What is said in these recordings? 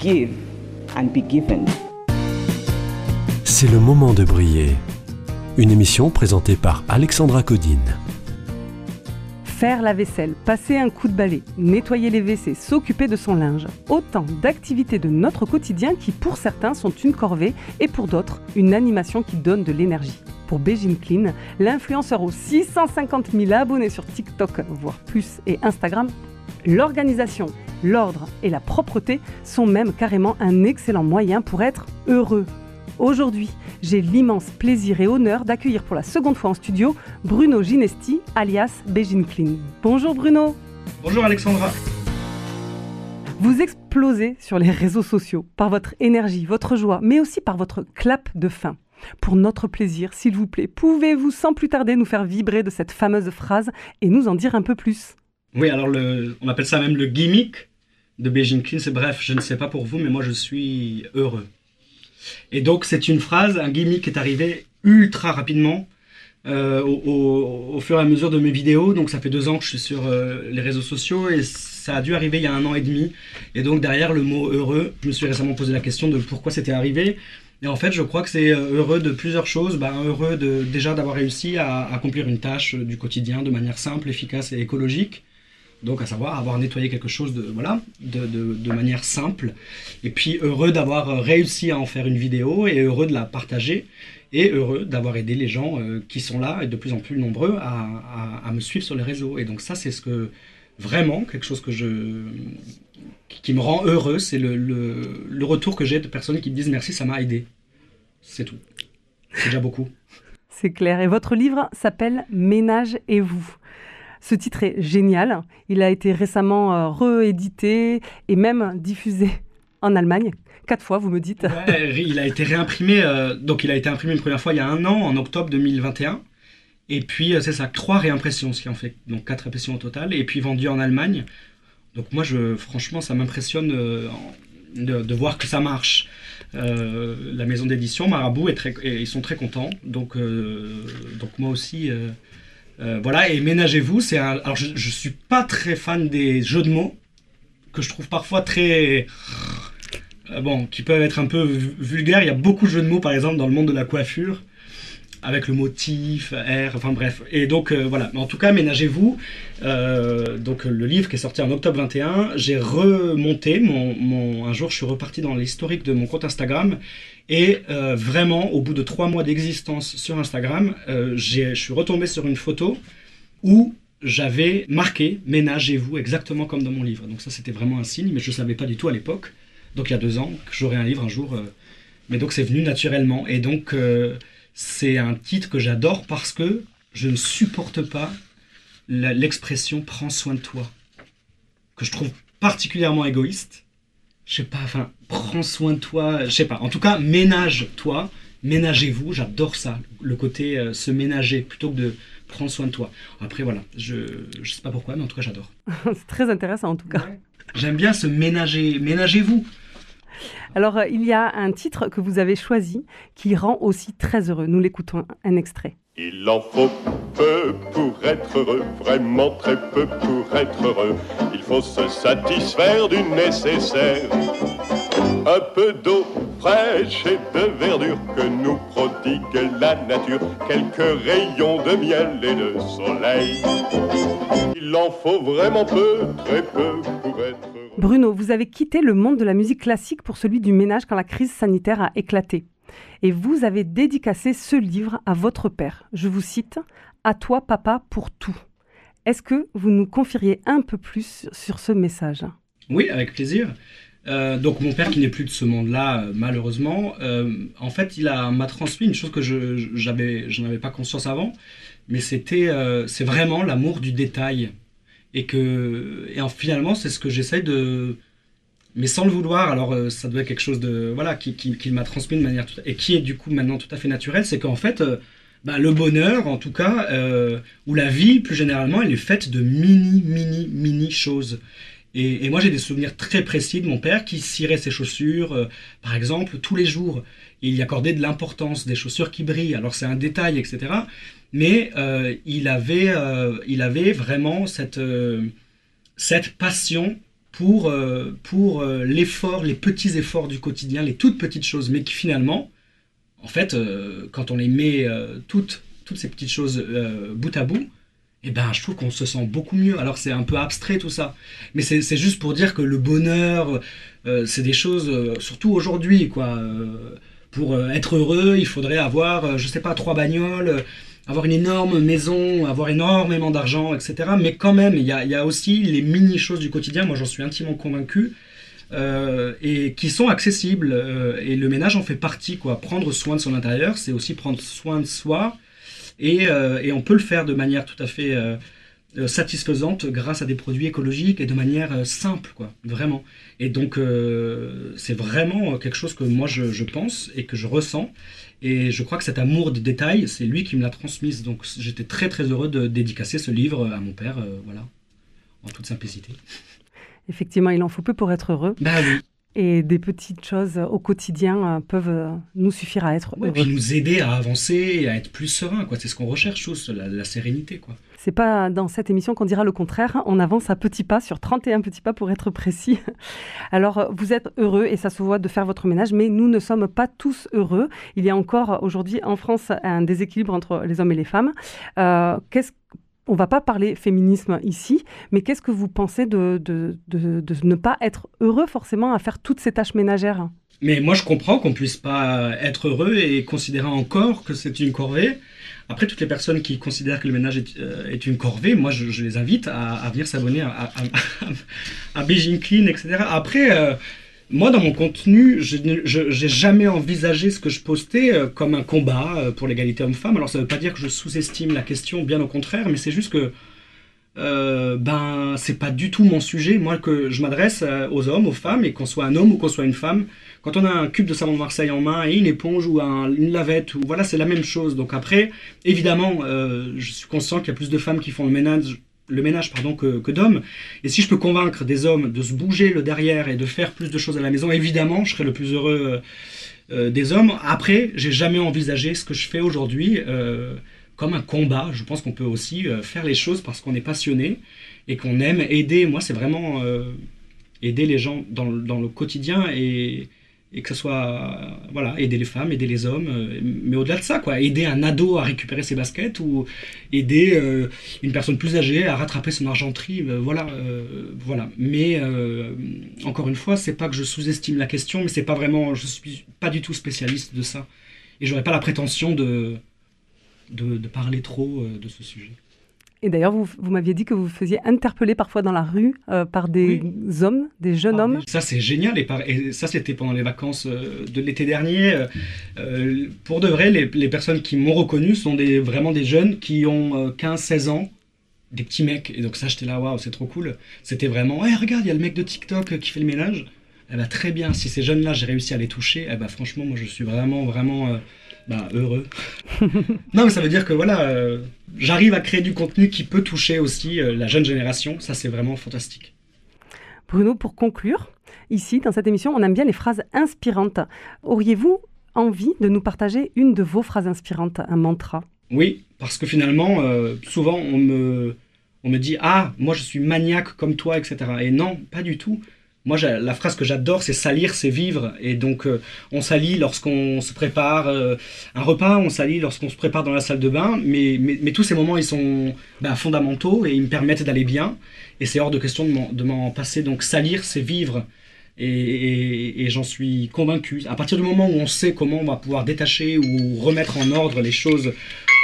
Give and be given. C'est le moment de briller. Une émission présentée par Alexandra Codine. Faire la vaisselle, passer un coup de balai, nettoyer les WC, s'occuper de son linge. Autant d'activités de notre quotidien qui pour certains sont une corvée et pour d'autres une animation qui donne de l'énergie. Pour Beijing Clean, l'influenceur aux 650 000 abonnés sur TikTok, voire plus, et Instagram, l'organisation, l'ordre et la propreté sont même carrément un excellent moyen pour être heureux. Aujourd'hui, j'ai l'immense plaisir et honneur d'accueillir pour la seconde fois en studio Bruno Ginesti, alias Beijing Clean. Bonjour Bruno Bonjour Alexandra. Vous explosez sur les réseaux sociaux par votre énergie, votre joie, mais aussi par votre clap de fin. Pour notre plaisir, s'il vous plaît, pouvez-vous sans plus tarder nous faire vibrer de cette fameuse phrase et nous en dire un peu plus? Oui, alors le, on appelle ça même le gimmick de Beijing. C'est bref, je ne sais pas pour vous, mais moi je suis heureux. Et donc c'est une phrase, un gimmick qui est arrivé ultra rapidement euh, au, fur et à mesure de mes vidéos. Donc ça fait deux ans que je suis sur euh, les réseaux sociaux et ça a dû arriver il y a un an et demi. Et donc derrière le mot heureux, je me suis récemment posé la question de pourquoi c'était arrivé. Et en fait, je crois que c'est euh, heureux de plusieurs choses. Ben, heureux de, déjà d'avoir réussi à accomplir une tâche du quotidien de manière simple, efficace et écologique. Donc, à savoir avoir nettoyé quelque chose de, voilà, de, de, manière simple. Et puis, heureux d'avoir euh, réussi à en faire une vidéo et heureux de la partager. Et heureux d'avoir aidé les gens euh, qui sont là et de plus en plus nombreux à, à, me suivre sur les réseaux. Et donc, ça, c'est ce que vraiment, quelque chose que je, qui qui me rend heureux, c'est le, le, le retour que j'ai de personnes qui me disent merci, ça m'a aidé. C'est tout. C'est déjà beaucoup. C'est clair. Et votre livre s'appelle Ménage et vous. Ce titre est génial. Il a été récemment euh, réédité et même diffusé en Allemagne. Quatre fois, vous me dites. Il a été réimprimé, euh, donc il a été imprimé une première fois il y a un an, en octobre 2021. Et puis euh, c'est ça, trois réimpressions, ce qui en fait donc quatre impressions au total, et puis vendu en Allemagne. Donc moi, je, franchement, ça m'impressionne de, voir que ça marche. La maison d'édition Marabout est ils sont très contents. Donc, donc moi aussi, euh, voilà. Et ménagez-vous, c'est un. Alors je, je suis pas très fan des jeux de mots que je trouve parfois très euh, bon, qui peuvent être un peu vu- vulgaires. Il y a beaucoup de jeux de mots, par exemple, dans le monde de la coiffure, avec le mot tif, air, enfin bref. Et donc, euh, voilà. En tout cas, ménagez-vous. Euh, donc, le livre qui est sorti en octobre 21, j'ai remonté mon, Un jour, je suis reparti dans l'historique de mon compte Instagram. Et euh, vraiment, au bout de trois mois d'existence sur Instagram, je suis retombé sur une photo où j'avais marqué ménagez-vous exactement comme dans mon livre. Donc ça c'était vraiment un signe, mais je ne savais pas du tout à l'époque. Donc il y a deux ans que j'aurais un livre un jour. mais donc c'est venu naturellement. Et donc c'est un titre que j'adore parce que je ne supporte pas l'expression prends soin de toi, que je trouve particulièrement égoïste. Je sais pas, enfin, prends soin de toi, je sais pas. En tout cas, ménage-toi, ménagez-vous, j'adore ça. Le côté euh, se ménager plutôt que de prendre soin de toi. Après, voilà, je, je sais pas pourquoi, mais en tout cas, j'adore. C'est très intéressant en tout cas. J'aime bien se ménager. Ménagez-vous. Alors, euh, il y a un titre que vous avez choisi qui rend aussi très heureux. Nous l'écoutons un extrait. Il en faut peu pour être heureux, vraiment très peu pour être heureux. Il faut se satisfaire du nécessaire. Un peu d'eau fraîche et de verdure que nous prodigue la nature. Quelques rayons de miel et de soleil. Il en faut vraiment peu, très peu pour être heureux. Bruno, vous avez quitté le monde de la musique classique pour celui du ménage quand la crise sanitaire a éclaté. Et vous avez dédicacé ce livre à votre père. Je vous cite À toi, papa, pour tout. Est-ce que vous nous confieriez un peu plus sur ce message? Oui, avec plaisir. Euh, donc mon père qui n'est plus de ce monde-là, euh, malheureusement, euh, en fait, il m'a transmis une chose que je je- n'avais pas conscience avant, mais c'était, c'est vraiment l'amour du détail, et que, et en- finalement, c'est ce que j'essaie de mais sans le vouloir. Alors euh, ça doit être quelque chose de voilà qui, qui- qu'il m'a transmis de manière et qui est du coup maintenant tout à fait naturel, c'est qu'en fait euh, bah, le bonheur en tout cas euh, ou la vie plus généralement, elle est faite de mini mini mini choses. Et, moi j'ai des souvenirs très précis de mon père qui cirait ses chaussures, par exemple, tous les jours. Il y accordait de l'importance, des chaussures qui brillent. Alors c'est un détail, etc. Mais euh, il, avait, euh, il avait vraiment cette, euh, cette passion pour, pour l'effort, les petits efforts du quotidien, les toutes petites choses, mais qui finalement, en fait, quand on les met toutes, toutes ces petites choses bout à bout, eh ben, je trouve qu'on se sent beaucoup mieux. Alors c'est un peu abstrait tout ça, mais c'est juste pour dire que le bonheur, c'est des choses, surtout aujourd'hui, quoi. pour être heureux, il faudrait avoir, je sais pas, trois bagnoles, avoir une énorme maison, avoir énormément d'argent, etc. Mais quand même, il y a, aussi les mini-choses du quotidien, moi j'en suis intimement convaincu, euh, et qui sont accessibles. euh, et le ménage en fait partie, quoi. Prendre soin de son intérieur, c'est aussi prendre soin de soi, et, euh, on peut le faire de manière tout à fait satisfaisante grâce à des produits écologiques et de manière euh, simple, quoi, vraiment. Et donc, euh, c'est vraiment quelque chose que moi je, je pense et que je ressens. Et je crois que cet amour des détails, c'est lui qui me l'a transmise. Donc, j'étais très très heureux de dédicacer ce livre à mon père, euh, voilà, en toute simplicité. Effectivement, il en faut peu pour être heureux. Bah oui. Et des petites choses au quotidien euh, peuvent euh, nous suffire à être heureux. puis nous aider à avancer et à être plus serein, quoi. C'est ce qu'on recherche tous, la, la sérénité, quoi. C'est pas dans cette émission qu'on dira le contraire. On avance à petits pas, sur 31 petits pas pour être précis. Alors, vous êtes heureux et ça se voit de faire votre ménage, mais nous ne sommes pas tous heureux. Il y a encore aujourd'hui en France un déséquilibre entre les hommes et les femmes. Euh, qu'est-ce on va pas parler féminisme ici, mais qu'est-ce que vous pensez de, de, de, ne pas être heureux forcément à faire toutes ces tâches ménagères? Mais moi, je comprends qu'on puisse pas être heureux et considérer encore que c'est une corvée. Après, toutes les personnes qui considèrent que le ménage est, euh, une corvée, moi, je, les invite à, venir s'abonner à, à, à, à Beijing Clean, etc. Après, euh, moi, dans mon contenu, je n'ai jamais envisagé ce que je postais euh, comme un combat euh, pour l'égalité homme-femme. Alors, ça ne veut pas dire que je sous-estime la question, bien au contraire, mais c'est juste que euh, ben c'est pas du tout mon sujet. Moi, que je m'adresse euh, aux hommes, aux femmes, et qu'on soit un homme ou qu'on soit une femme, quand on a un cube de savon de Marseille en main et une éponge ou un- une lavette, ou voilà, c'est la même chose. Donc après, évidemment, je suis conscient qu'il y a plus de femmes qui font le ménage, le ménage pardon, que, que d'hommes. Et si je peux convaincre des hommes de se bouger le derrière et de faire plus de choses à la maison, évidemment, je serai le plus heureux euh, euh, des hommes. Après, j'ai jamais envisagé ce que je fais aujourd'hui euh, comme un combat. Je pense qu'on peut aussi faire les choses parce qu'on est passionné et qu'on aime aider. Moi, c'est vraiment aider les gens dans, dans le quotidien et, et que ce soit euh, voilà aider les femmes, aider les hommes, euh, mais au-delà de ça, quoi, aider un ado à récupérer ses baskets ou aider euh, une personne plus âgée à rattraper son argenterie, voilà, voilà. Mais encore une fois, c'est pas que je sous-estime la question, mais c'est pas vraiment, je suis pas du tout spécialiste de ça et j'aurais pas la prétention de parler trop de ce sujet. Et d'ailleurs, vous, vous m'aviez dit que vous vous faisiez interpeller parfois dans la rue euh, par des hommes, des jeunes Ah, hommes. Ça, c'est génial. Et, par- et ça, c'était pendant les vacances euh, de l'été dernier. Euh, pour de vrai, les, les personnes qui m'ont reconnu sont des, vraiment des jeunes qui ont euh, 15-16 ans, des petits mecs. Et donc, ça, j'étais là, waouh, c'est trop cool. C'était vraiment, ouais, regarde, il y a le mec de TikTok qui fait le ménage. Eh ben, très bien. Si ces jeunes-là, j'ai réussi à les toucher, eh ben, franchement, moi, je suis vraiment, vraiment bah, heureux. non, mais ça veut dire que voilà, euh, j'arrive à créer du contenu qui peut toucher aussi euh, la jeune génération. Ça, c'est vraiment fantastique. Bruno, pour conclure, ici, dans cette émission, on aime bien les phrases inspirantes. Auriez-vous envie de nous partager une de vos phrases inspirantes, un mantra? Oui, parce que finalement, euh, souvent on me, on me dit Ah, moi je suis maniaque comme toi, etc. Et non, pas du tout. Moi, la phrase que j'adore, c'est salir, c'est vivre. Et donc, euh, on salit lorsqu'on se prépare euh, un repas, on salit lorsqu'on se prépare dans la salle de bain. Mais, tous ces moments, ils sont ben, fondamentaux et ils me permettent d'aller bien. Et c'est hors de question de m'en- passer. Donc, salir, c'est vivre. Et j'en suis convaincu. À partir du moment où on sait comment on va pouvoir détacher ou remettre en ordre les choses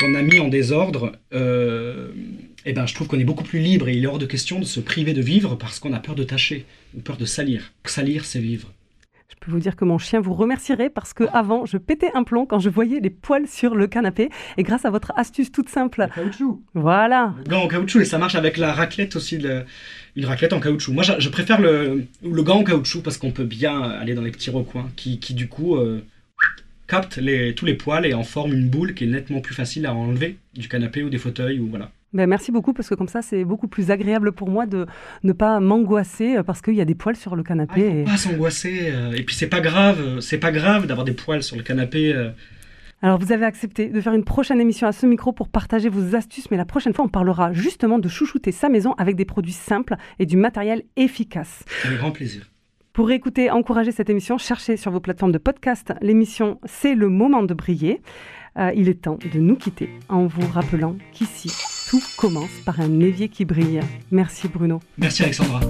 qu'on a mis en désordre, euh, eh ben, je trouve qu'on est beaucoup plus libre et il est hors de question de se priver de vivre parce qu'on a peur de tâcher ou peur de salir. Salir, c'est vivre. Je peux vous dire que mon chien vous remercierait parce que avant, je pétais un plomb quand je voyais les poils sur le canapé. Et grâce à votre astuce toute simple, Caoutchouc. voilà. Le gant en caoutchouc et ça marche avec la raclette aussi, le- une raclette en caoutchouc. Moi je, je préfère le, le gant en caoutchouc parce qu'on peut bien aller dans les petits recoins qui, qui du coup euh, captent les, tous les poils et en forment une boule qui est nettement plus facile à enlever du canapé ou des fauteuils ou voilà. Ben, merci beaucoup parce que comme ça, c'est beaucoup plus agréable pour moi de ne pas m'angoisser euh, parce qu'il y a des poils sur le Ah, canapé. il faut et- pas s'angoisser euh, et puis c'est pas grave, euh, c'est pas grave d'avoir des poils sur le canapé. Alors, vous avez accepté de faire une prochaine émission à ce micro pour partager vos astuces, mais la prochaine fois, on parlera justement de chouchouter sa maison avec des produits simples et du matériel efficace. Avec grand plaisir. Pour écouter, encourager cette émission, cherchez sur vos plateformes de podcast l'émission C'est le moment de briller. Euh, il est temps de nous quitter en vous rappelant qu'ici, tout commence par un évier qui brille. Merci Bruno. Merci Alexandra.